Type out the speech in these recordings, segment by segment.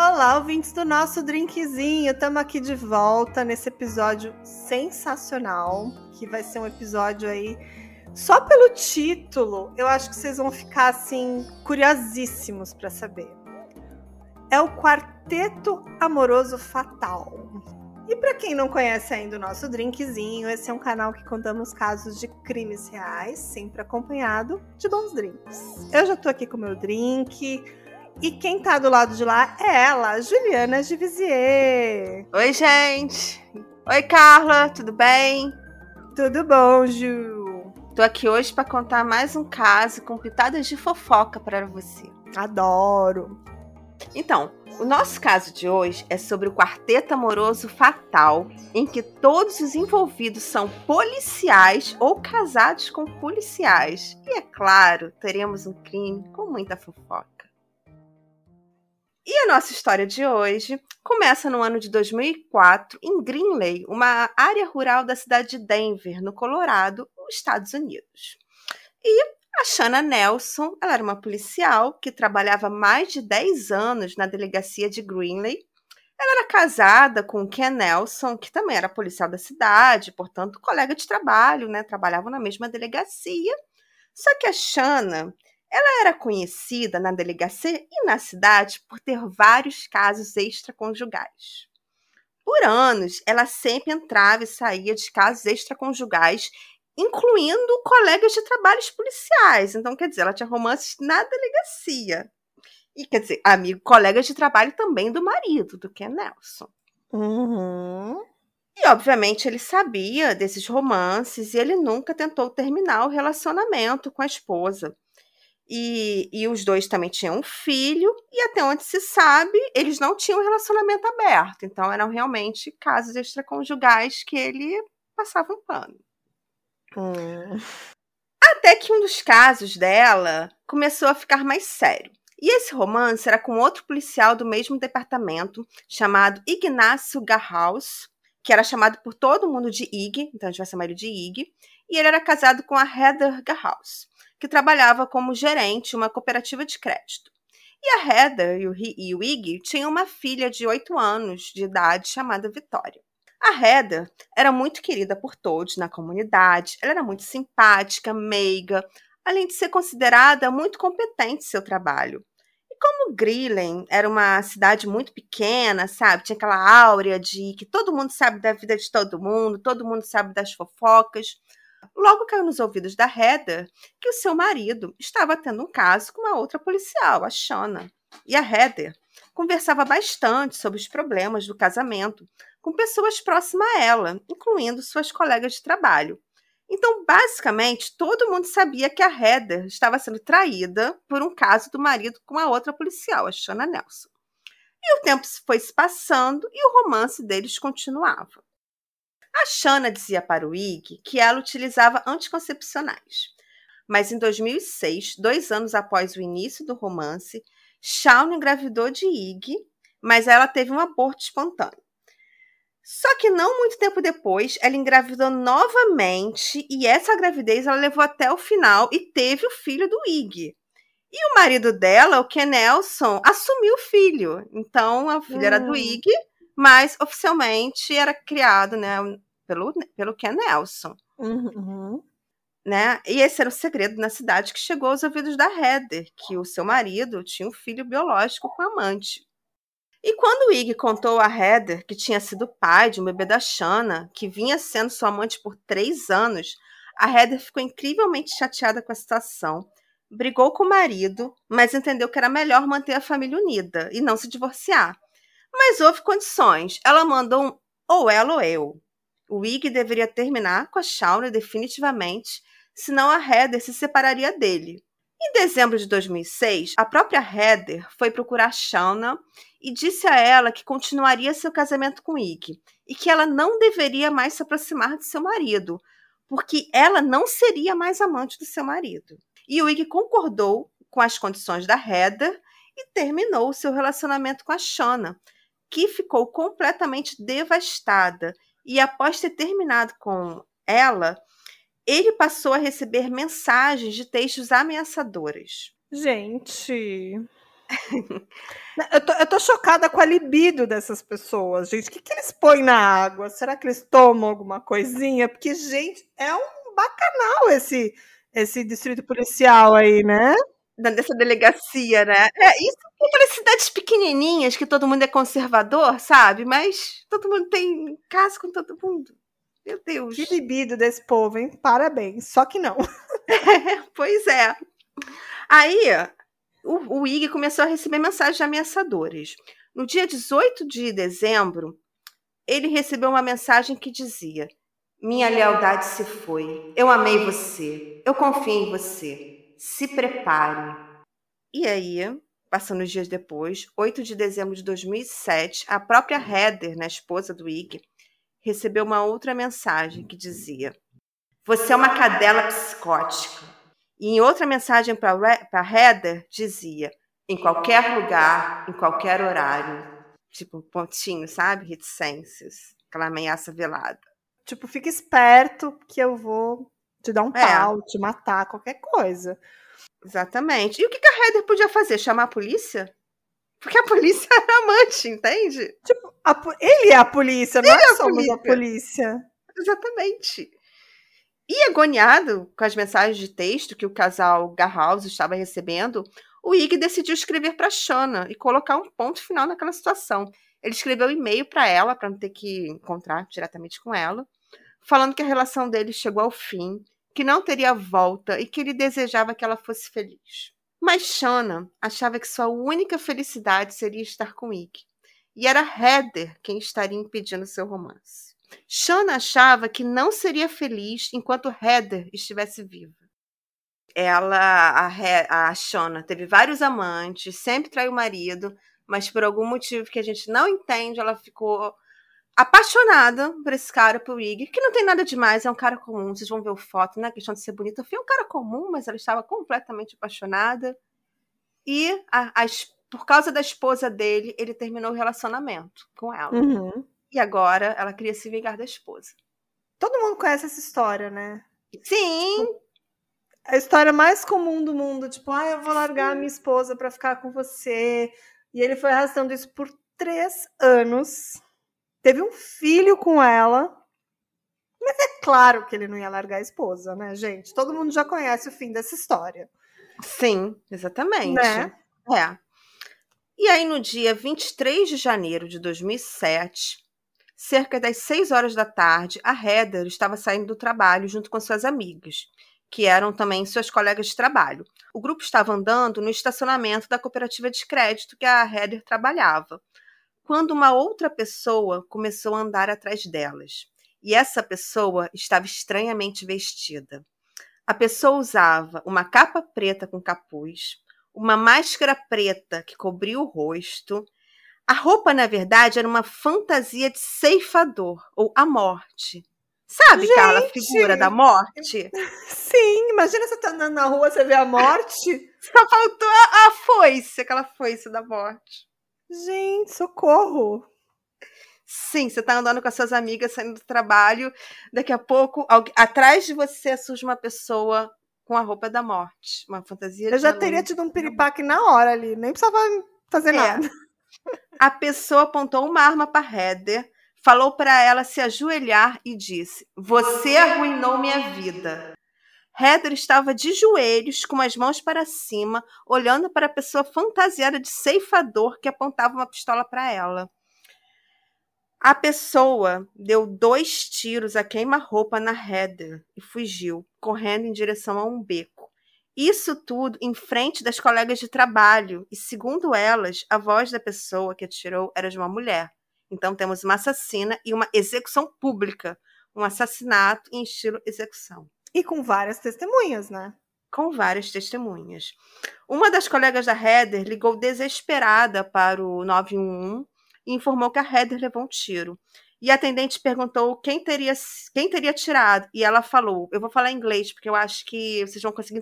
Olá, ouvintes do nosso drinkzinho. Estamos aqui de volta nesse episódio sensacional, que vai ser um episódio aí só pelo título. Eu acho que vocês vão ficar assim curiosíssimos para saber. É o Quarteto Amoroso Fatal. E para quem não conhece ainda o nosso drinkzinho, esse é um canal que contamos casos de crimes reais, sempre acompanhado de bons drinks. Eu já tô aqui com o meu drink, e quem tá do lado de lá é ela, Juliana de Vizier. Oi, gente. Oi, Carla, tudo bem? Tudo bom, Ju? Tô aqui hoje para contar mais um caso com pitadas de fofoca para você. Adoro. Então, o nosso caso de hoje é sobre o quarteto amoroso fatal, em que todos os envolvidos são policiais ou casados com policiais. E é claro, teremos um crime com muita fofoca. E a nossa história de hoje começa no ano de 2004, em Greenley, uma área rural da cidade de Denver, no Colorado, nos Estados Unidos. E a Shanna Nelson, ela era uma policial que trabalhava mais de 10 anos na delegacia de Greenley. Ela era casada com Ken Nelson, que também era policial da cidade, portanto, colega de trabalho, né? Trabalhavam na mesma delegacia. Só que a Shanna, ela era conhecida na delegacia e na cidade por ter vários casos extraconjugais. Por anos, ela sempre entrava e saía de casos extraconjugais, incluindo colegas de trabalhos policiais. Então, quer dizer, ela tinha romances na delegacia. E, quer dizer, amigo, colegas de trabalho também do marido, do Ken Nelson. Uhum. E, obviamente, ele sabia desses romances e ele nunca tentou terminar o relacionamento com a esposa. E, e os dois também tinham um filho, e até onde se sabe, eles não tinham um relacionamento aberto. Então, eram realmente casos extraconjugais que ele passava um pano. Hum. Até que um dos casos dela começou a ficar mais sério. E esse romance era com outro policial do mesmo departamento, chamado Ignacio Garhaus, que era chamado por todo mundo de Ig, então a gente vai chamar ele de Ig, e ele era casado com a Heather Garhaus que trabalhava como gerente uma cooperativa de crédito. E a Heather e o Iggy tinham uma filha de 8 anos de idade chamada Vitória. A Heather era muito querida por todos na comunidade, ela era muito simpática, meiga, além de ser considerada muito competente em seu trabalho. E como Grillen era uma cidade muito pequena, sabe, tinha aquela áurea de que todo mundo sabe da vida de todo mundo, todo mundo sabe das fofocas, Logo caiu nos ouvidos da Heather que o seu marido estava tendo um caso com uma outra policial, a Shona. E a Heather conversava bastante sobre os problemas do casamento com pessoas próximas a ela, incluindo suas colegas de trabalho. Então, basicamente, todo mundo sabia que a Heather estava sendo traída por um caso do marido com a outra policial, a Shona Nelson. E o tempo foi se passando e o romance deles continuava. A Shana dizia para o Ig que ela utilizava anticoncepcionais. Mas em 2006, dois anos após o início do romance, Shawn engravidou de Ig, mas ela teve um aborto espontâneo. Só que não muito tempo depois, ela engravidou novamente e essa gravidez ela levou até o final e teve o filho do Ig. E o marido dela, o Ken Nelson, assumiu o filho. Então, a filha hum. era do hum. Ig, mas oficialmente era criado, né, pelo, pelo Ken Nelson. Uhum. Né? E esse era o segredo na cidade que chegou aos ouvidos da Heather, que o seu marido tinha um filho biológico com a amante. E quando o Ig contou a Heather que tinha sido pai de um bebê da Shanna, que vinha sendo sua amante por três anos, a Heather ficou incrivelmente chateada com a situação, brigou com o marido, mas entendeu que era melhor manter a família unida e não se divorciar. Mas houve condições. Ela mandou um ou ela ou eu. O Ig deveria terminar com a Shauna definitivamente, senão a Heather se separaria dele. Em dezembro de 2006, a própria Heather foi procurar Shauna e disse a ela que continuaria seu casamento com Ig e que ela não deveria mais se aproximar de seu marido, porque ela não seria mais amante do seu marido. E o Ig concordou com as condições da Heather e terminou seu relacionamento com a Shauna, que ficou completamente devastada e após ter terminado com ela, ele passou a receber mensagens de textos ameaçadores. Gente. eu, tô, eu tô chocada com a libido dessas pessoas, gente. O que, que eles põem na água? Será que eles tomam alguma coisinha? Porque, gente, é um bacanal esse, esse distrito policial aí, né? Dessa delegacia, né? É, isso aquelas cidades pequenininhas que todo mundo é conservador, sabe? Mas todo mundo tem casa com todo mundo. Meu Deus. Que libido desse povo, hein? Parabéns. Só que não. É, pois é. Aí, o, o IG começou a receber mensagens ameaçadoras. No dia 18 de dezembro, ele recebeu uma mensagem que dizia: Minha lealdade se foi. Eu amei você. Eu confio em você. Se prepare. E aí, passando os dias depois, 8 de dezembro de 2007, a própria Heather, né, esposa do Ig, recebeu uma outra mensagem que dizia: Você é uma cadela psicótica. E em outra mensagem para Heather dizia: Em qualquer lugar, em qualquer horário. Tipo, pontinho, sabe? Reticências. Aquela ameaça velada. Tipo, fica esperto que eu vou te dar um é. pau, te matar, qualquer coisa. Exatamente. E o que a Heather podia fazer? Chamar a polícia? Porque a polícia era amante, entende? Tipo, a, ele é a polícia, nós é somos polícia. a polícia. Exatamente. E agoniado com as mensagens de texto que o casal Garhouse estava recebendo, o Ig decidiu escrever para Shana e colocar um ponto final naquela situação. Ele escreveu um e-mail para ela, para não ter que encontrar diretamente com ela, falando que a relação deles chegou ao fim, que não teria volta e que ele desejava que ela fosse feliz. Mas Shana achava que sua única felicidade seria estar com Ike. E era Heather quem estaria impedindo seu romance. Shana achava que não seria feliz enquanto Heather estivesse viva. Ela, a, He, a Shana, teve vários amantes, sempre traiu o marido, mas por algum motivo que a gente não entende, ela ficou apaixonada por esse cara, por Ig, que não tem nada demais, é um cara comum, vocês vão ver o foto, não é questão de ser bonita, foi um cara comum, mas ela estava completamente apaixonada. E a, a, por causa da esposa dele, ele terminou o relacionamento com ela. Uhum. E agora ela queria se vingar da esposa. Todo mundo conhece essa história, né? Sim. Tipo, a história mais comum do mundo, tipo, ah, eu vou largar Sim. minha esposa para ficar com você. E ele foi arrastando isso por três anos teve um filho com ela. Mas é claro que ele não ia largar a esposa, né, gente? Todo mundo já conhece o fim dessa história. Sim, exatamente. Né? É. E aí, no dia 23 de janeiro de 2007, cerca das 6 horas da tarde, a Heather estava saindo do trabalho junto com suas amigas, que eram também suas colegas de trabalho. O grupo estava andando no estacionamento da cooperativa de crédito que a Heather trabalhava quando uma outra pessoa começou a andar atrás delas. E essa pessoa estava estranhamente vestida. A pessoa usava uma capa preta com capuz, uma máscara preta que cobria o rosto. A roupa, na verdade, era uma fantasia de ceifador, ou a morte. Sabe, Gente, Carla, a figura da morte? Sim, imagina você tá andando na rua, você vê a morte. Só faltou a, a foice, aquela foice da morte. Gente, socorro! Sim, você tá andando com as suas amigas saindo do trabalho, daqui a pouco, atrás de você surge uma pessoa com a roupa da morte, uma fantasia Eu já teria tido um piripaque na hora ali, nem precisava fazer é. nada. A pessoa apontou uma arma para Heather, falou para ela se ajoelhar e disse: Você arruinou minha vida. Heather estava de joelhos, com as mãos para cima, olhando para a pessoa fantasiada de ceifador que apontava uma pistola para ela. A pessoa deu dois tiros a queima-roupa na Heather e fugiu, correndo em direção a um beco. Isso tudo em frente das colegas de trabalho, e segundo elas, a voz da pessoa que atirou era de uma mulher. Então temos uma assassina e uma execução pública, um assassinato em estilo execução. E com várias testemunhas, né? Com várias testemunhas. Uma das colegas da Heather ligou desesperada para o 911 e informou que a Heather levou um tiro. E a atendente perguntou quem teria, quem teria tirado. E ela falou: Eu vou falar em inglês, porque eu acho que vocês vão conseguir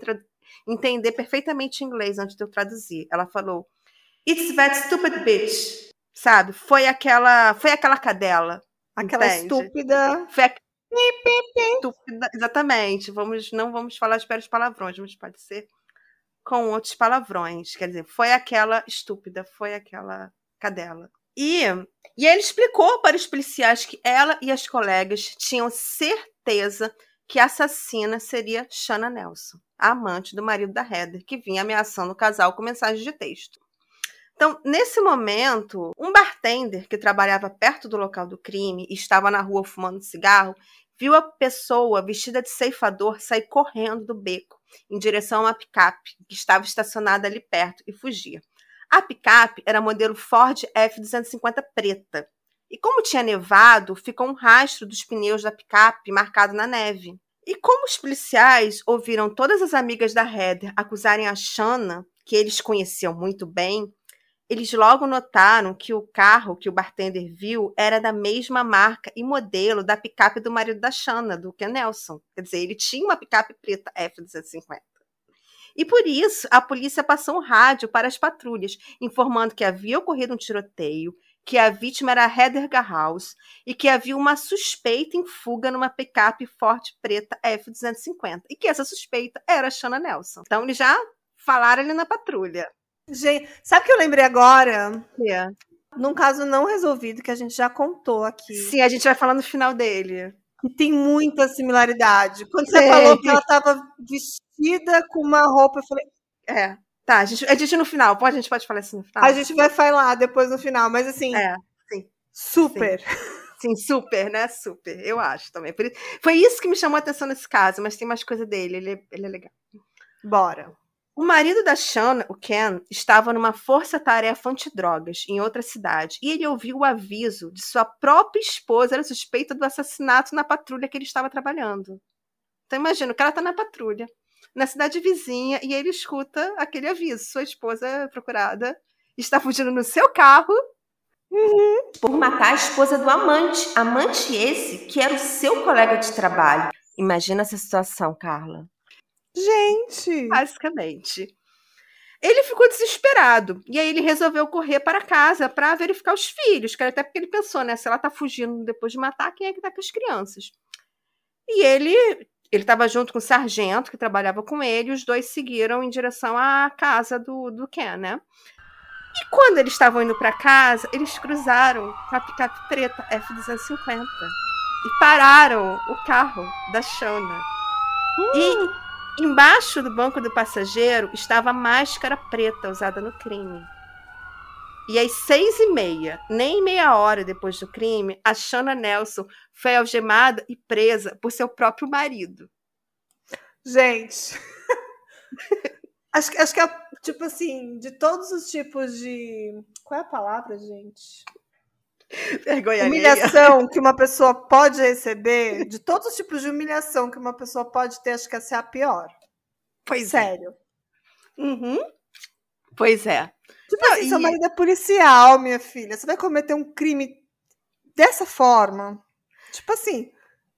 entender perfeitamente inglês antes de eu traduzir. Ela falou: It's that stupid bitch. Sabe? Foi aquela, foi aquela cadela. Aquela entende? estúpida. Foi, Estúpida, exatamente. Vamos, não vamos falar de pelos palavrões, mas pode ser com outros palavrões. Quer dizer, foi aquela estúpida, foi aquela cadela. E, e ele explicou para os policiais que ela e as colegas tinham certeza que a assassina seria Shanna Nelson, a amante do marido da Heather, que vinha ameaçando o casal com mensagens de texto. Então, nesse momento, um bartender que trabalhava perto do local do crime e estava na rua fumando cigarro, viu a pessoa vestida de ceifador sair correndo do beco em direção a uma picape que estava estacionada ali perto e fugia. A picape era modelo Ford F250 preta. E como tinha nevado, ficou um rastro dos pneus da picape marcado na neve. E como os policiais ouviram todas as amigas da Heather acusarem a Shanna, que eles conheciam muito bem, eles logo notaram que o carro que o bartender viu era da mesma marca e modelo da picape do marido da Shanna, do Ken Nelson. Quer dizer, ele tinha uma picape preta F-250. E por isso, a polícia passou um rádio para as patrulhas, informando que havia ocorrido um tiroteio, que a vítima era Heather Garhaus e que havia uma suspeita em fuga numa picape Ford preta F-250 e que essa suspeita era a Shanna Nelson. Então, eles já falaram ali na patrulha. Gente, sabe o que eu lembrei agora? É. Num caso não resolvido que a gente já contou aqui. Sim, a gente vai falar no final dele. Que tem muita similaridade. Quando você falou que ela estava vestida com uma roupa, eu falei. É. Tá, a gente, a gente no final, pode, a gente pode falar assim no final. A gente vai falar depois no final, mas assim. É, sim. Super. Sim. Sim, super, né? Super. Eu acho também. Foi isso que me chamou a atenção nesse caso, mas tem mais coisa dele. Ele, é, ele é legal. Bora. O marido da Shanna, o Ken, estava numa força-tarefa antidrogas em outra cidade e ele ouviu o aviso de sua própria esposa era suspeita do assassinato na patrulha que ele estava trabalhando. Então imagina, o cara está na patrulha, na cidade vizinha, e ele escuta aquele aviso. Sua esposa é procurada está fugindo no seu carro uhum. por matar a esposa do amante. Amante esse que era o seu colega de trabalho. Imagina essa situação, Carla. Gente! Basicamente. Ele ficou desesperado. E aí ele resolveu correr para casa para verificar os filhos, que até porque ele pensou, né? Se ela tá fugindo depois de matar, quem é que tá com as crianças? E ele ele estava junto com o sargento que trabalhava com ele, e os dois seguiram em direção à casa do, do Ken, né? E quando eles estavam indo para casa, eles cruzaram com a picape preta F-250 e pararam o carro da Shona. E Embaixo do banco do passageiro estava a máscara preta usada no crime. E às seis e meia, nem meia hora depois do crime, a Shana Nelson foi algemada e presa por seu próprio marido. Gente, acho, acho que é tipo assim, de todos os tipos de. Qual é a palavra, gente? Vergonha humilhação alheia. que uma pessoa pode receber, de todos os tipos de humilhação que uma pessoa pode ter, acho que essa é a pior. Pois é. Sério. É. Uhum. Pois é. Tipo Não, assim, e... seu marido é policial, minha filha. Você vai cometer um crime dessa forma? Tipo assim,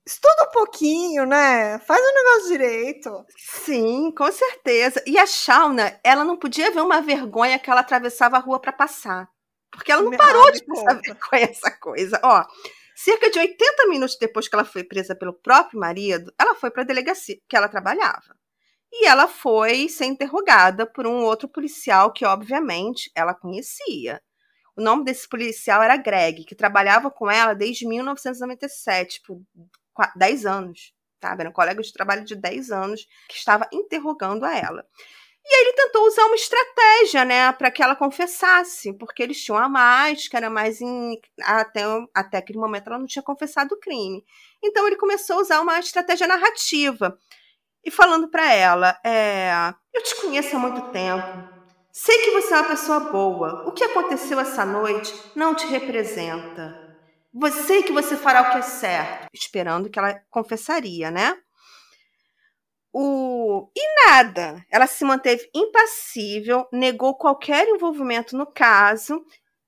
estuda um pouquinho, né? Faz o negócio direito. Sim, com certeza. E a Shauna, ela não podia ver uma vergonha que ela atravessava a rua para passar. Porque ela não parou de passar com essa coisa. Ó, cerca de 80 minutos depois que ela foi presa pelo próprio marido, ela foi para a delegacia que ela trabalhava. E ela foi ser interrogada por um outro policial que, obviamente, ela conhecia. O nome desse policial era Greg, que trabalhava com ela desde 1997, por 10 anos. Tá? Era um colega de trabalho de 10 anos que estava interrogando a ela. E ele tentou usar uma estratégia, né, para que ela confessasse, porque eles tinham a máscara, mas em, até, até aquele momento ela não tinha confessado o crime. Então ele começou a usar uma estratégia narrativa e falando para ela: é, Eu te conheço há muito tempo. Sei que você é uma pessoa boa. O que aconteceu essa noite não te representa. Sei que você fará o que é certo. Esperando que ela confessaria, né? O... E nada. Ela se manteve impassível, negou qualquer envolvimento no caso.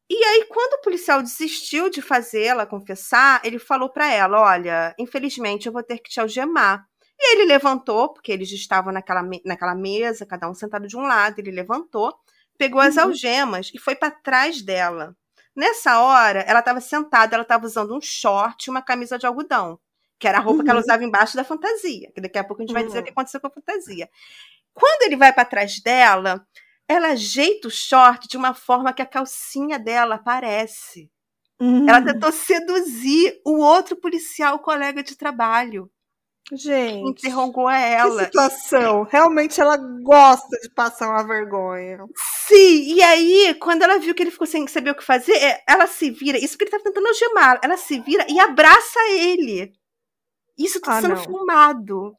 E aí, quando o policial desistiu de fazê-la confessar, ele falou para ela: Olha, infelizmente eu vou ter que te algemar. E ele levantou, porque eles estavam naquela, naquela mesa, cada um sentado de um lado, ele levantou, pegou as uhum. algemas e foi para trás dela. Nessa hora, ela estava sentada, ela estava usando um short e uma camisa de algodão, que era a roupa uhum. que ela uhum. usava embaixo da fantasia, que daqui a pouco a gente vai dizer o que uhum. aconteceu com a fantasia. Quando ele vai para trás dela, ela ajeita o short de uma forma que a calcinha dela aparece. Uhum. Ela tentou seduzir o outro policial colega de trabalho. Gente. Interrogou ela. Que situação. Realmente ela gosta de passar uma vergonha. Sim, e aí, quando ela viu que ele ficou sem saber o que fazer, é, ela se vira. Isso que ele estava tentando algemar. Ela se vira e abraça ele. Isso tá ah, sendo não. filmado.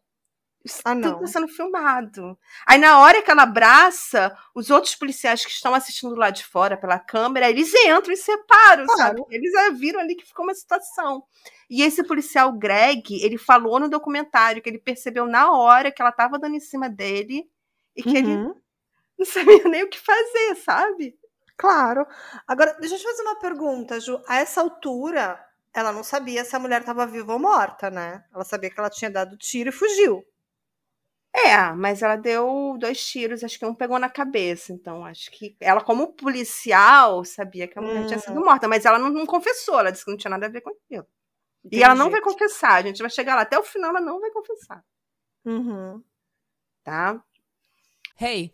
Ah, não. Tudo tá sendo filmado. Aí, na hora que ela abraça, os outros policiais que estão assistindo lá de fora pela câmera, eles entram e separam, claro. sabe? Eles viram ali que ficou uma situação. E esse policial Greg, ele falou no documentário que ele percebeu na hora que ela tava dando em cima dele e que uhum. ele não sabia nem o que fazer, sabe? Claro. Agora, deixa eu te fazer uma pergunta, Ju. A essa altura, ela não sabia se a mulher estava viva ou morta, né? Ela sabia que ela tinha dado tiro e fugiu. É, mas ela deu dois tiros, acho que um pegou na cabeça. Então, acho que ela, como policial, sabia que a mulher hum. tinha sido hum. morta, mas ela não, não, confessou, ela disse que não tinha nada a ver com aquilo. Entendi. E ela não vai confessar, a gente vai chegar lá até o final, ela não vai confessar. Uhum. Tá? Hey,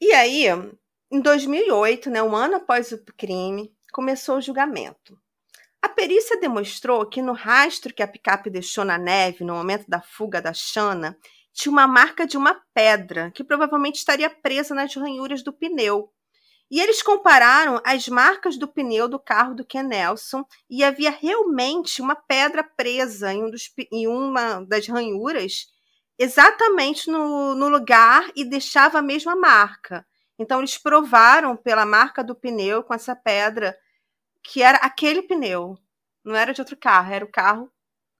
E aí, em 2008, né, um ano após o crime, começou o julgamento. A perícia demonstrou que no rastro que a picape deixou na neve no momento da fuga da Shana, tinha uma marca de uma pedra que provavelmente estaria presa nas ranhuras do pneu. E eles compararam as marcas do pneu do carro do Ken Nelson e havia realmente uma pedra presa em, um dos, em uma das ranhuras exatamente no, no lugar e deixava a mesma marca. Então, eles provaram pela marca do pneu com essa pedra que era aquele pneu, não era de outro carro, era o carro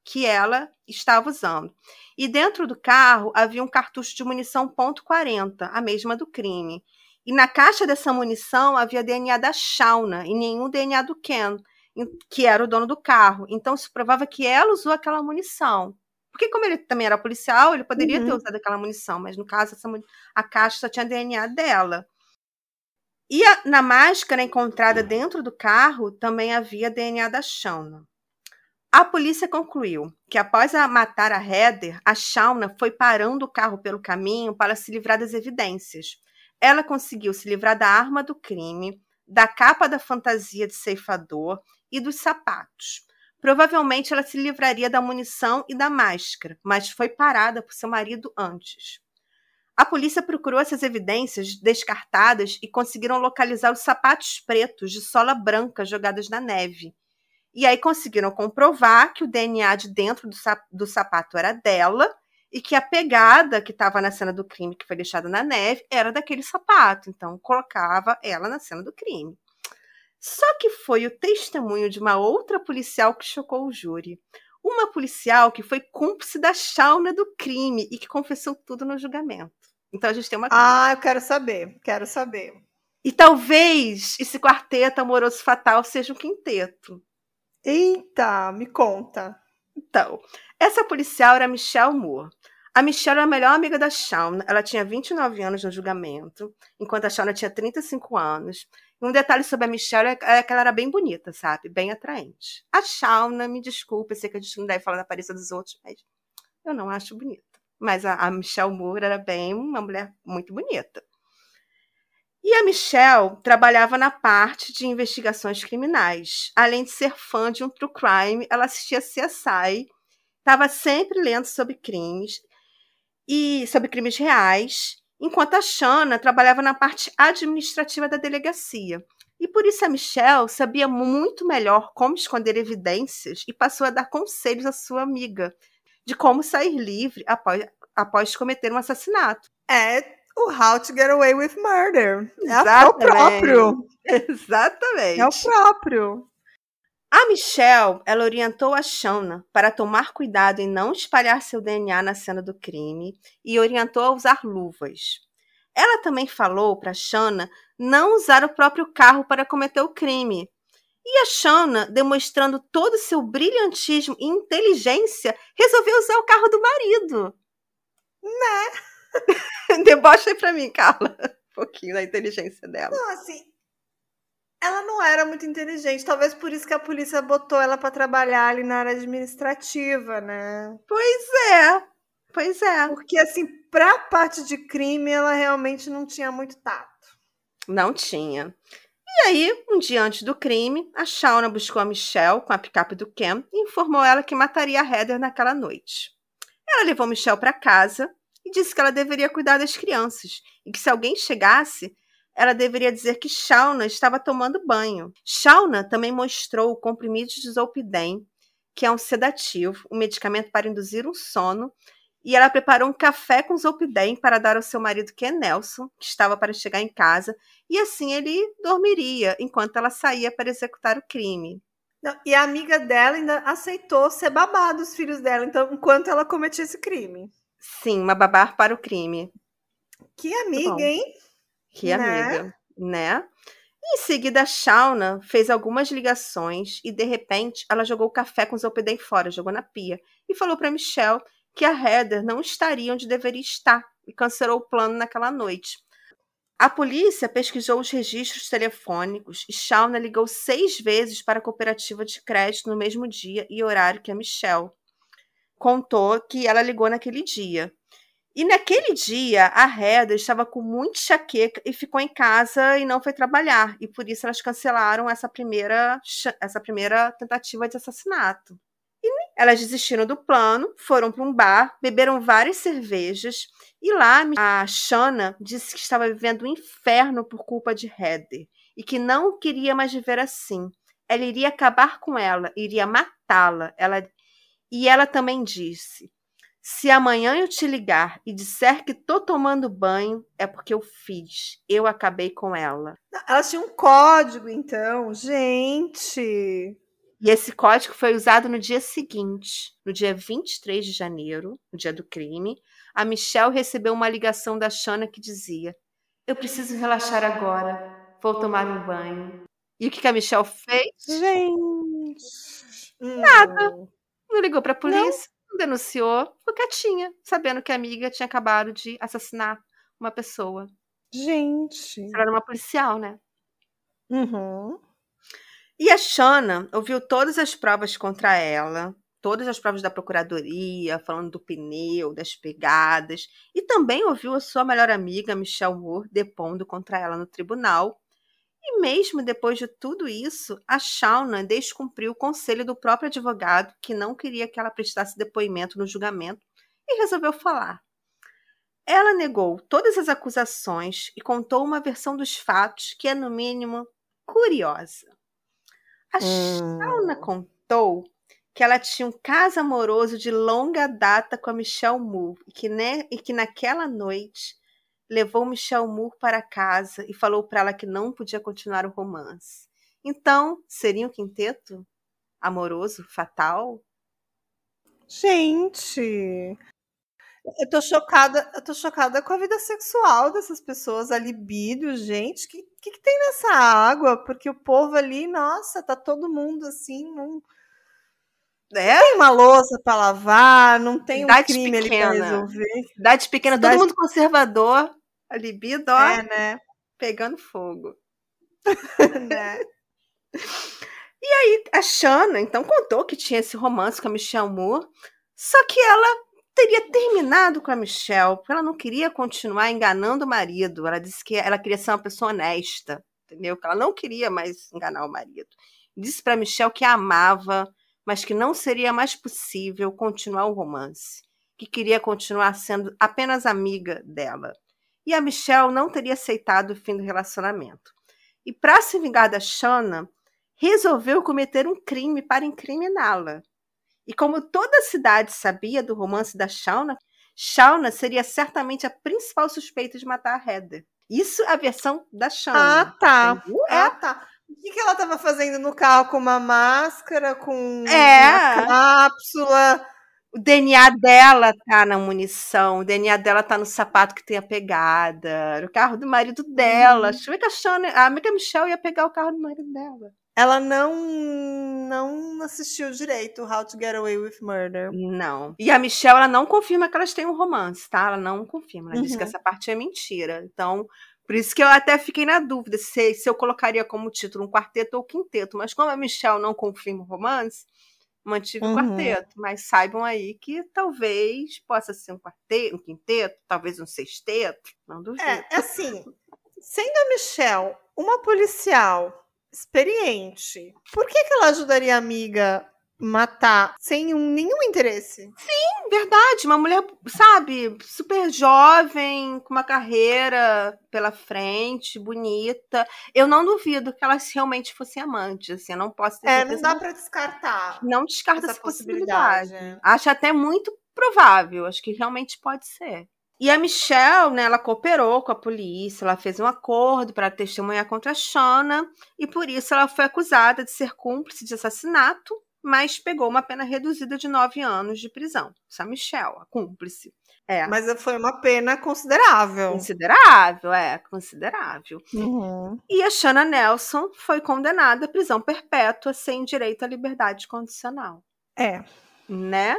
que ela estava usando. E dentro do carro havia um cartucho de munição .40, a mesma do crime. E na caixa dessa munição havia DNA da Shauna e nenhum DNA do Ken, que era o dono do carro. Então se provava que ela usou aquela munição. Porque como ele também era policial, ele poderia uhum. ter usado aquela munição, mas no caso essa, a caixa só tinha DNA dela. E a, na máscara encontrada dentro do carro também havia DNA da Shauna. A polícia concluiu que após a matar a Heather, a Shauna foi parando o carro pelo caminho para se livrar das evidências. Ela conseguiu se livrar da arma do crime, da capa da fantasia de ceifador e dos sapatos. Provavelmente ela se livraria da munição e da máscara, mas foi parada por seu marido antes. A polícia procurou essas evidências descartadas e conseguiram localizar os sapatos pretos de sola branca jogados na neve. E aí conseguiram comprovar que o DNA de dentro do, sapato era dela e que a pegada que estava na cena do crime, que foi deixada na neve, era daquele sapato. Então colocava ela na cena do crime. Só que foi o testemunho de uma outra policial que chocou o júri. Uma policial que foi cúmplice da chauna do crime e que confessou tudo no julgamento. Então a gente tem uma. Ah, eu quero saber, quero saber. E talvez esse quarteto amoroso fatal seja um quinteto. Eita, me conta. Então, essa policial era Michelle Moore. A Michelle era a melhor amiga da Shauna. Ela tinha 29 anos no julgamento, enquanto a Shauna tinha 35 anos. Um detalhe sobre a Michelle é, é que ela era bem bonita, sabe? Bem atraente. A Shauna, me desculpe, eu sei que a gente não deve falar da aparência dos outros, mas eu não acho bonita. Mas a, a Michelle Moore era bem uma mulher muito bonita. E a Michelle trabalhava na parte de investigações criminais. Além de ser fã de um true crime, ela assistia CSI, estava sempre lendo sobre crimes e sobre crimes reais enquanto a Shana trabalhava na parte administrativa da delegacia. E por isso a Michelle sabia muito melhor como esconder evidências e passou a dar conselhos à sua amiga de como sair livre após, após cometer um assassinato. É o How to Get Away with Murder. É, é o próprio. Exatamente. É o próprio. A Michelle, ela orientou a Shauna para tomar cuidado em não espalhar seu DNA na cena do crime e orientou a usar luvas. Ela também falou para Shauna não usar o próprio carro para cometer o crime. E a Shauna, demonstrando todo o seu brilhantismo e inteligência, resolveu usar o carro do marido. Né? Debocha aí pra mim, Carla. Um pouquinho da inteligência dela. Não, assim, ela não era muito inteligente. Talvez por isso que a polícia botou ela para trabalhar ali na área administrativa, né? Pois é. Pois é. Porque, assim, pra parte de crime, ela realmente não tinha muito tato. Não tinha. E aí, um dia antes do crime, a Shauna buscou a Michelle com a picape do Ken e informou ela que mataria a Heather naquela noite. Ela levou Michelle para casa e disse que ela deveria cuidar das crianças e que se alguém chegasse, ela deveria dizer que Shauna estava tomando banho. Shauna também mostrou o comprimido de Zolpidem, que é um sedativo, um medicamento para induzir um sono, e ela preparou um café com Zolpidem para dar ao seu marido Ken Nelson, que estava para chegar em casa, e assim ele dormiria enquanto ela saía para executar o crime. E a amiga dela ainda aceitou ser babá dos filhos dela, então, enquanto ela cometia esse crime. Sim, uma babá para o crime. Que amiga, hein? Que né? amiga, né? Em seguida, a Shauna fez algumas ligações e, de repente, ela jogou o café com o Zolpidem fora, jogou na pia, e falou para Michelle que a Heather não estaria onde deveria estar e cancelou o plano naquela noite. A polícia pesquisou os registros telefônicos e Shauna ligou seis vezes para a cooperativa de crédito no mesmo dia e horário que a Michelle. Contou que ela ligou naquele dia. E naquele dia, a Heather estava com muita enxaqueca e ficou em casa e não foi trabalhar. E por isso elas cancelaram essa primeira, essa primeira tentativa de assassinato. Elas desistiram do plano, foram para um bar, beberam várias cervejas e lá a Shana disse que estava vivendo um inferno por culpa de Heather e que não queria mais viver assim. Ela iria acabar com ela, iria matá-la. Ela e ela também disse: se amanhã eu te ligar e disser que tô tomando banho, é porque eu fiz. Eu acabei com ela. Elas tinham um código, então. Gente. E esse código foi usado no dia seguinte, no dia 23 de janeiro, no dia do crime. A Michelle recebeu uma ligação da Shana que dizia: Eu preciso relaxar agora, vou tomar um banho. E o que, a Michelle fez? Gente! Nada. Não ligou para a polícia, denunciou, ficou quietinha, sabendo que a amiga tinha acabado de assassinar uma pessoa. Gente! Ela era uma policial, né? Uhum. E a Shana ouviu todas as provas contra ela, todas as provas da procuradoria, falando do pneu, das pegadas, e também ouviu a sua melhor amiga, Michelle Moore, depondo contra ela no tribunal. E mesmo depois de tudo isso, a Shauna descumpriu o conselho do próprio advogado, que não queria que ela prestasse depoimento no julgamento, e resolveu falar. Ela negou todas as acusações e contou uma versão dos fatos que é, no mínimo, curiosa. A hum. Shauna contou que ela tinha um caso amoroso de longa data com a Michelle Moore e que, né, e que naquela noite levou Michelle Moore para casa e falou para ela que não podia continuar o romance. Então, seria um quinteto amoroso, fatal? Gente, eu tô chocada, eu tô chocada com a vida sexual dessas pessoas, a libido, gente. O que, que, que, tem nessa água? Porque o povo ali, nossa, tá todo mundo assim, não. É? Tem uma louça para lavar, não tem um crime pequena. ali pra resolver. Cidade pequena, Cidade... todo mundo conservador, a libido, ó, é, né? pegando fogo. né? E aí, a Shana, então, contou que tinha esse romance com a Michelle Moore, só que ela teria terminado com a Michelle, porque ela não queria continuar enganando o marido. Ela disse que ela queria ser uma pessoa honesta, entendeu? Que ela não queria mais enganar o marido. Disse para Michelle que a amava, mas que não seria mais possível continuar o romance, que queria continuar sendo apenas amiga dela. E a Michelle não teria aceitado o fim do relacionamento. E para se vingar da Shana, resolveu cometer um crime para incriminá-la. E como toda a cidade sabia do romance da Shauna, Shauna seria certamente a principal suspeita de matar a Heather. Isso é a versão da Shauna. Ah, tá. Entendeu? Ah, tá. Que, que ela estava fazendo no carro com uma máscara, com É. uma cápsula? O DNA dela tá na munição, o DNA dela tá no sapato que tem a pegada, era o carro do marido dela. Uhum. Que a, Shana, a amiga Michelle ia pegar o carro do marido dela. Ela não não assistiu direito How to Get Away with Murder. Não. E a Michelle, ela não confirma que elas têm um romance, tá? Ela não confirma. Ela disse que Uhum. essa parte é mentira. Então, por isso que eu até fiquei na dúvida se, se eu colocaria como título um quarteto ou quinteto. Mas como a Michelle não confirma o romance, mantive o Uhum. quarteto. Mas saibam aí que talvez possa ser um quarteto, um quinteto, talvez um sexteto. Não duvido. É, é assim, sendo a Michelle uma policial experiente, por que, que ela ajudaria a amiga matar sem um- nenhum interesse? Verdade, uma mulher, sabe, super jovem, com uma carreira pela frente, bonita. Eu não duvido que elas realmente fossem amantes, assim, eu não posso ter É, não dá pra descartar não descarta essa possibilidade. possibilidade. Acho até muito provável, acho que realmente pode ser. E a Michelle, né, ela cooperou com a polícia, ela fez um acordo para testemunhar contra a Shona, e por isso ela foi acusada de ser cúmplice de assassinato, mas pegou uma pena reduzida de nove anos de prisão. Essa Michelle, a cúmplice. É. Mas foi uma pena considerável. Considerável, é, considerável. Uhum. E a Shana Nelson foi condenada à prisão perpétua sem direito à liberdade condicional. É. né?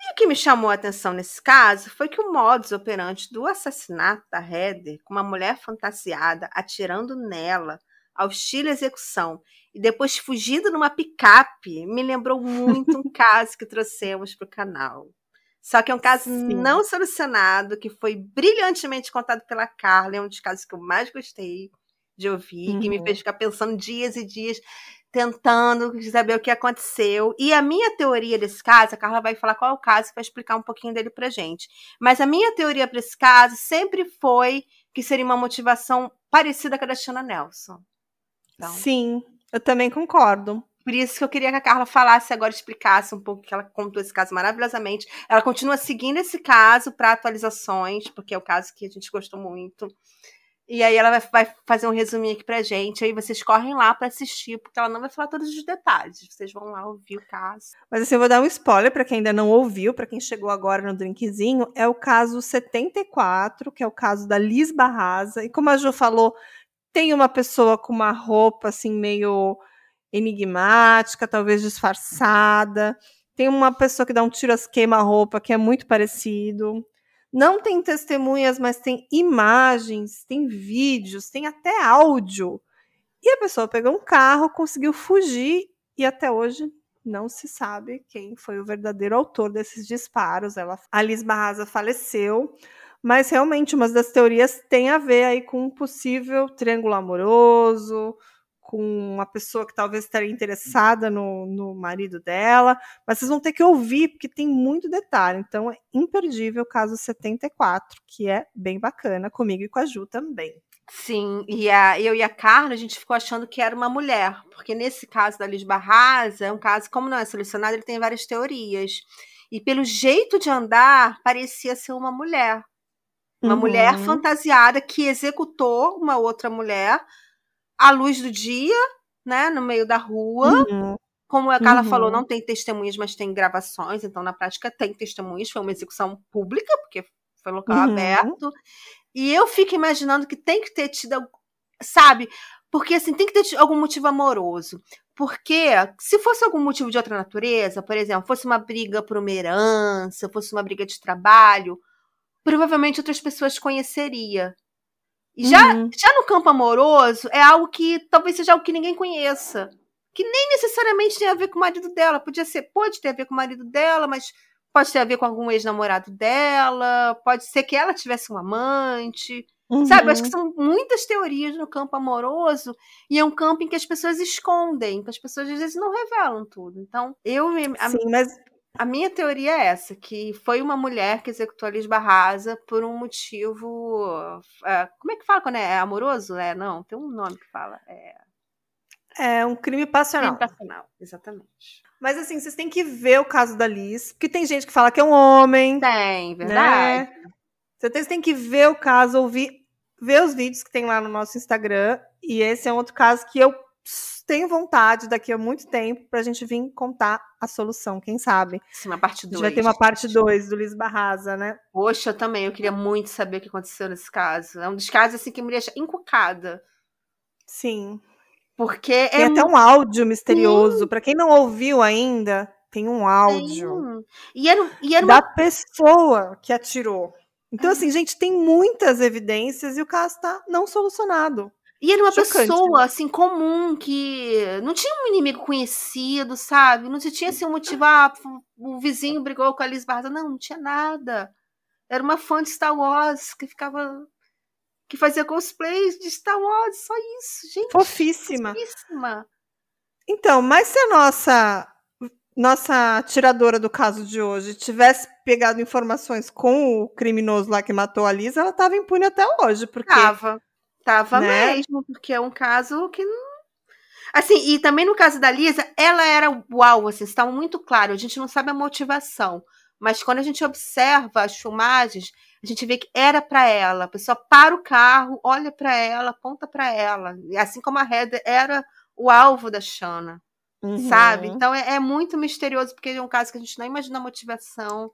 E o que me chamou a atenção nesse caso foi que o modus operandi do assassinato da Heather, com uma mulher fantasiada atirando nela, ao estilo execução, e depois fugindo numa picape, me lembrou muito um caso que trouxemos para o canal. Só que é um caso Sim. não solucionado, que foi brilhantemente contado pela Carla, é um dos casos que eu mais gostei de ouvir, que me Uhum. fez ficar pensando dias e dias tentando saber o que aconteceu. E a minha teoria desse caso, a Carla vai falar qual é o caso e vai explicar um pouquinho dele pra gente. Mas a minha teoria para esse caso sempre foi que seria uma motivação parecida com a da Shana Nelson. Então, Sim, eu também concordo. por isso que eu queria que a Carla falasse agora, explicasse um pouco, que ela contou esse caso maravilhosamente. Ela continua seguindo esse caso para atualizações, porque é o caso que a gente gostou muito. E aí ela vai, vai fazer um resuminho aqui pra gente. Aí vocês correm lá para assistir, porque ela não vai falar todos os detalhes. Vocês vão lá ouvir o caso. Mas assim, eu vou dar um spoiler para quem ainda não ouviu, para quem chegou agora no drinkzinho, é o caso 74, que é o caso da Liz Barraza. E como a Ju falou, tem uma pessoa com uma roupa assim meio enigmática, talvez disfarçada. Tem uma pessoa que dá um tiro a queima-roupa que é muito parecido. Não tem testemunhas, mas tem imagens, tem vídeos, tem até áudio. E a pessoa pegou um carro, conseguiu fugir e até hoje não se sabe quem foi o verdadeiro autor desses disparos. Ela, a Liz Barraza faleceu, mas realmente umas das teorias tem a ver aí com um possível triângulo amoroso, com uma pessoa que talvez estaria interessada no, no marido dela, mas vocês vão ter que ouvir, porque tem muito detalhe. Então é imperdível o caso 74, que é bem bacana, comigo e com a Ju também. Sim, e a, eu e a Carla, a gente ficou achando que era uma mulher, porque nesse caso da Liz Barraza, é um caso, como não é solucionado, ele tem várias teorias. E pelo jeito de andar, parecia ser uma mulher. Uma Uhum. mulher fantasiada que executou uma outra mulher à luz do dia, né, no meio da rua. Uhum. Como a Carla Uhum. falou, não tem testemunhas, mas tem gravações, então na prática tem testemunhas. Foi uma execução pública, porque foi um local Uhum. aberto. E eu fico imaginando que tem que ter tido, sabe? Porque assim, tem que ter algum motivo amoroso. Porque se fosse algum motivo de outra natureza, por exemplo, fosse uma briga por uma herança, fosse uma briga de trabalho, provavelmente outras pessoas conheceria. E já, Uhum. já no campo amoroso, é algo que talvez seja algo que ninguém conheça. Que nem necessariamente tem a ver com o marido dela. Podia ser, pode ter a ver com o marido dela, mas pode ter a ver com algum ex-namorado dela. Pode ser que ela tivesse um amante. Sabe? Eu acho que são muitas teorias no campo amoroso. E é um campo em que as pessoas escondem, que as pessoas às vezes não revelam tudo. Então, eu. A, Sim, mas a minha teoria é essa: que foi uma mulher que executou a Liz Barraza por um motivo. é, como é que fala quando é, é amoroso? É, não, tem um nome que fala. É é um crime passional. crime passional, exatamente. Mas assim, vocês têm que ver o caso da Liz, porque tem gente que fala que é um homem. Tem, verdade. Né? Vocês têm que ver o caso, ouvir, ver os vídeos que tem lá no nosso Instagram. E esse é um outro caso que eu tenho vontade daqui a muito tempo pra gente vir contar a solução, quem sabe? Sim, uma parte A 2. gente vai ter uma parte 2 do Liz Barraza, né? Poxa, eu também. Eu queria muito saber o que aconteceu nesse caso. É um dos casos assim que me deixa encucada. Sim. Porque Tem é até um áudio misterioso. Pra quem não ouviu ainda, tem um áudio muito. E era, e era uma da pessoa que atirou. Então, assim, gente, tem muitas evidências e o caso tá não solucionado. E era uma Chocante, pessoa, assim, comum, que não tinha um inimigo conhecido, sabe? Não se tinha, assim, um motivo, ah, o vizinho brigou com a Liz Barra. Não, não tinha nada. Era uma fã de Star Wars que ficava... Que fazia cosplays de Star Wars, só isso, gente. Fofíssima. Fofíssima. Então, mas se a nossa nossa tiradora do caso de hoje tivesse pegado informações com o criminoso lá que matou a Liz, ela tava impune até hoje, porque Tava. Tava Né? mesmo, porque é um caso que não. Assim, e também no caso da Lisa, ela era o alvo, assim, estava muito claro, a gente não sabe a motivação, mas quando a gente observa as filmagens, a gente vê que era para ela. A pessoa para o carro, olha para ela, aponta para ela. E Assim como a Heather era o alvo da Shana, Uhum. sabe? Então é, é muito misterioso, porque é um caso que a gente não imagina a motivação.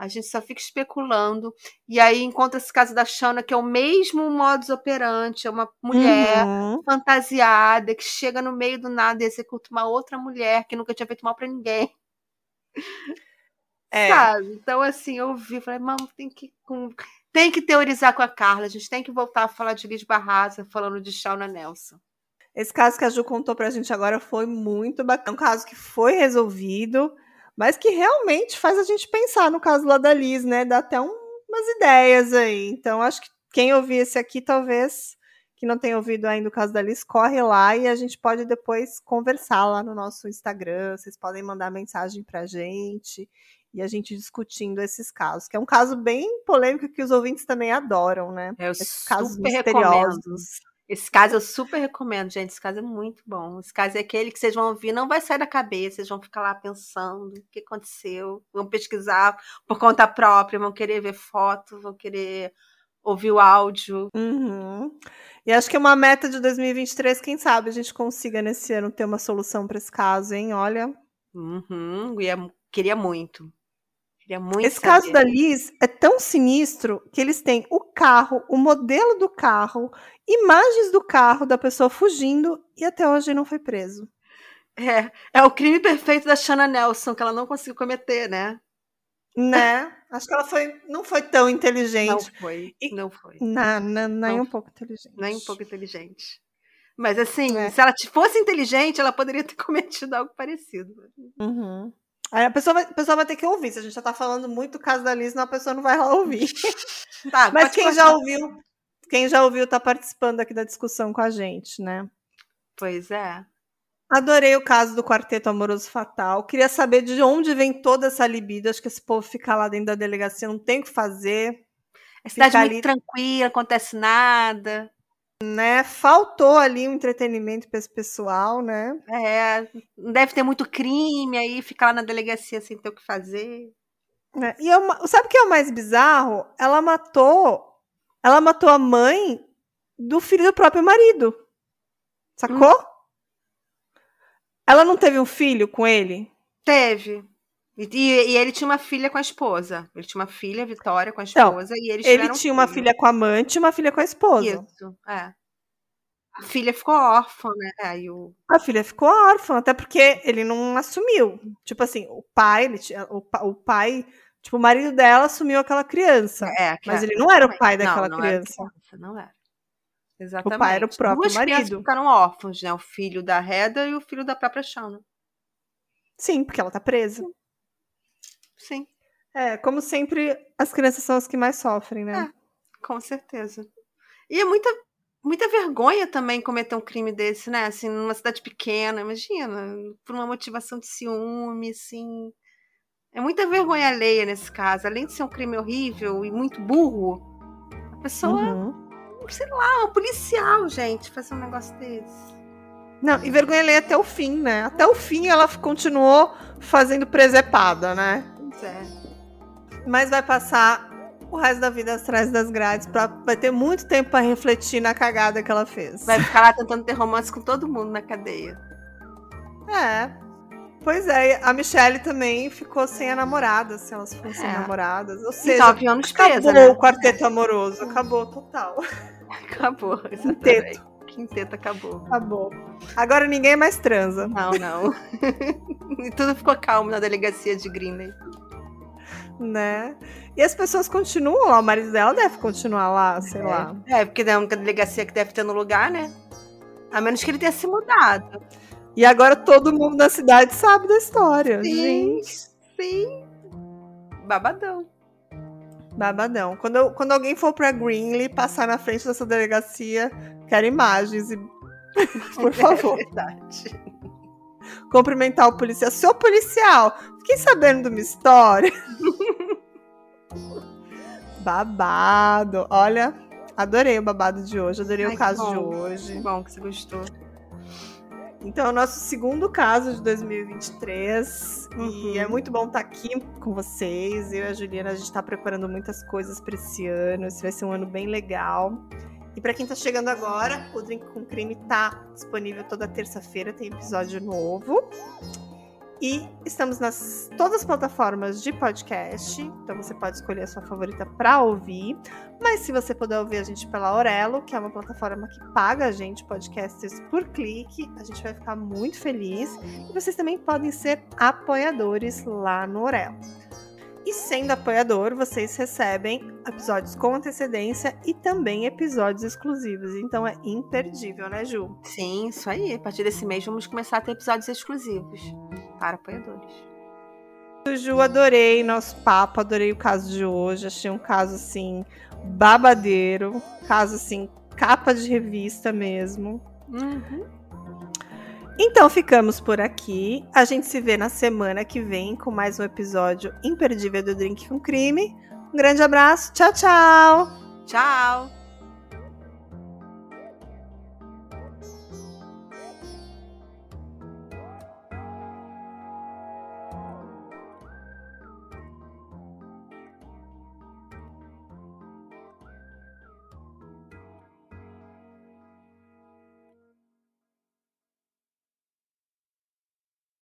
A gente só fica especulando. E aí encontra esse caso da Shana, que é o mesmo modus operandi, é uma mulher Uhum. fantasiada que chega no meio do nada e executa uma outra mulher que nunca tinha feito mal pra ninguém. É. Sabe? Então, assim, eu vi, falei, mano, tem que, com- tem que teorizar com a Carla, a gente tem que voltar a falar de Liz Barraza, falando de Shauna Nelson. Esse caso que a Ju contou pra gente agora foi muito bacana. Um caso que foi resolvido, mas que realmente faz a gente pensar no caso lá da Liz, né? Dá até um- umas ideias aí. Então, acho que quem ouvir esse aqui, talvez, que não tenha ouvido ainda o caso da Liz, corre lá e a gente pode depois conversar lá no nosso Instagram. Vocês podem mandar mensagem pra gente e a gente discutindo esses casos, que é um caso bem polêmico que os ouvintes também adoram, né? Eu Esses casos super recomendo. misteriosos. Esse caso eu super recomendo, gente. Esse caso é muito bom. Esse caso é aquele que vocês vão ouvir, não vai sair da cabeça, vocês vão ficar lá pensando o que aconteceu, vão pesquisar por conta própria, vão querer ver foto, vão querer ouvir o áudio. Uhum. E acho que é uma meta de 2023, quem sabe a gente consiga nesse ano ter uma solução para esse caso, hein? Olha. Uhum, ia- queria muito. Queria muito Esse caso saber. da Liz é tão sinistro que eles têm o carro, o modelo do carro, imagens do carro da pessoa fugindo e até hoje não foi preso. É, é o crime perfeito da Shanna Nelson, que ela não conseguiu cometer, né? Né? Acho que ela foi, não foi tão Não inteligente. foi. E- Não foi. Nem Não um pouco inteligente. Nem um pouco inteligente. Mas assim, É. se ela fosse inteligente, ela poderia ter cometido algo parecido. Uhum. Aí a pessoa, vai, a pessoa vai ter que ouvir. Se a gente já tá falando muito do caso da Liz, não, a pessoa não vai lá ouvir. Tá, Mas quem continuar. já ouviu, quem já ouviu tá participando aqui da discussão com a gente, né? Pois é. Adorei o caso do quarteto amoroso fatal. Queria saber de onde vem toda essa libido. Acho que esse povo fica lá dentro da delegacia, não tem o que fazer, É cidade muito ali- tranquila, acontece nada. Né? Faltou ali um entretenimento para esse pessoal, né? É, não deve ter muito crime aí, ficar lá na delegacia sem ter o que fazer. É, E é uma- sabe o que é o mais bizarro? Ela matou, ela matou a mãe do filho do próprio marido. Sacou? Hum. Ela não teve um filho com ele? Teve. E, e- ele tinha uma filha com a esposa. Ele tinha uma filha, Vitória, com a Então, esposa. e eles Ele tinha uma filho. filha com a amante e uma filha com a esposa. Isso, é. A filha ficou órfã, né? Aí o... A filha ficou órfã, até porque ele não assumiu. Tipo assim, o pai, ele tinha, o, o pai, tipo, o marido dela assumiu aquela criança. É, Mas é- ele não era o pai daquela não, não criança. criança, não era. Exatamente. pai era o próprio Duas crianças marido. ficaram órfãos, né? O filho da Reda e o filho da própria Shana. Sim, porque ela tá presa. Sim, É, como sempre, as crianças são as que mais sofrem, né? com certeza. E é muita, muita vergonha também cometer um crime desse, né? Assim, numa cidade pequena, imagina, por uma motivação de ciúme, assim. É muita vergonha alheia nesse caso. Além de ser um crime horrível e muito burro, a pessoa, Uhum. sei lá, um policial, gente, fazer um negócio desse. Não, e vergonha alheia até o fim, né? Até o fim ela continuou fazendo presepada, né? Pois é. Mas vai passar o resto da vida atrás das grades. Pra, vai ter muito tempo para refletir na cagada que ela fez. Vai ficar lá tentando ter romance com todo mundo na cadeia. É. Pois é, a Michelle também ficou sem a namorada, se elas fossem É. namoradas. Ou seja, nove anos acabou presa, né? o quarteto amoroso. Acabou total. Acabou. Quinteto. Quinteto acabou. Acabou. Agora ninguém mais transa. Não, não. e tudo ficou calmo na delegacia de Greenley. Né? E as pessoas continuam lá, o marido dela deve continuar lá, sei lá. É, porque é a única delegacia que deve ter no lugar, né? A menos que ele tenha se mudado. E agora todo mundo da cidade sabe da história. Sim. Gente, Sim. Babadão. babadão. Quando, quando alguém for pra Greenlee passar na frente dessa delegacia, quero imagens e por favor, É verdade. cumprimentar o policial. Seu policial, fiquei sabendo de uma história. babado. Olha, adorei o babado de hoje, adorei Ai, o caso de hoje. Que bom que você gostou. Então, é o nosso segundo caso de 2023. Uhum. E é muito bom estar aqui com vocês. Eu e a Juliana, a gente está preparando muitas coisas para esse ano. Esse vai ser um ano bem legal. E para quem está chegando agora, o Drink com Crime tá disponível toda terça-feira, tem episódio novo. E estamos nas todas as plataformas de podcast, então você pode escolher a sua favorita para ouvir. Mas se você puder ouvir a gente pela Aurelo, que é uma plataforma que paga a gente podcasters por clique, a gente vai ficar muito feliz. E vocês também podem ser apoiadores lá no Aurelo. E sendo apoiador, vocês recebem episódios com antecedência e também episódios exclusivos. Então é imperdível, né, Ju? Sim, isso aí. A partir desse mês vamos começar a ter episódios exclusivos para apoiadores. Ju, adorei nosso papo, adorei o caso de hoje. Achei um caso assim babadeiro, caso assim capa de revista mesmo. Uhum. Então ficamos por aqui. A gente se vê na semana que vem com mais um episódio imperdível do Drink com Crime. Um grande abraço, tchau, tchau! Tchau!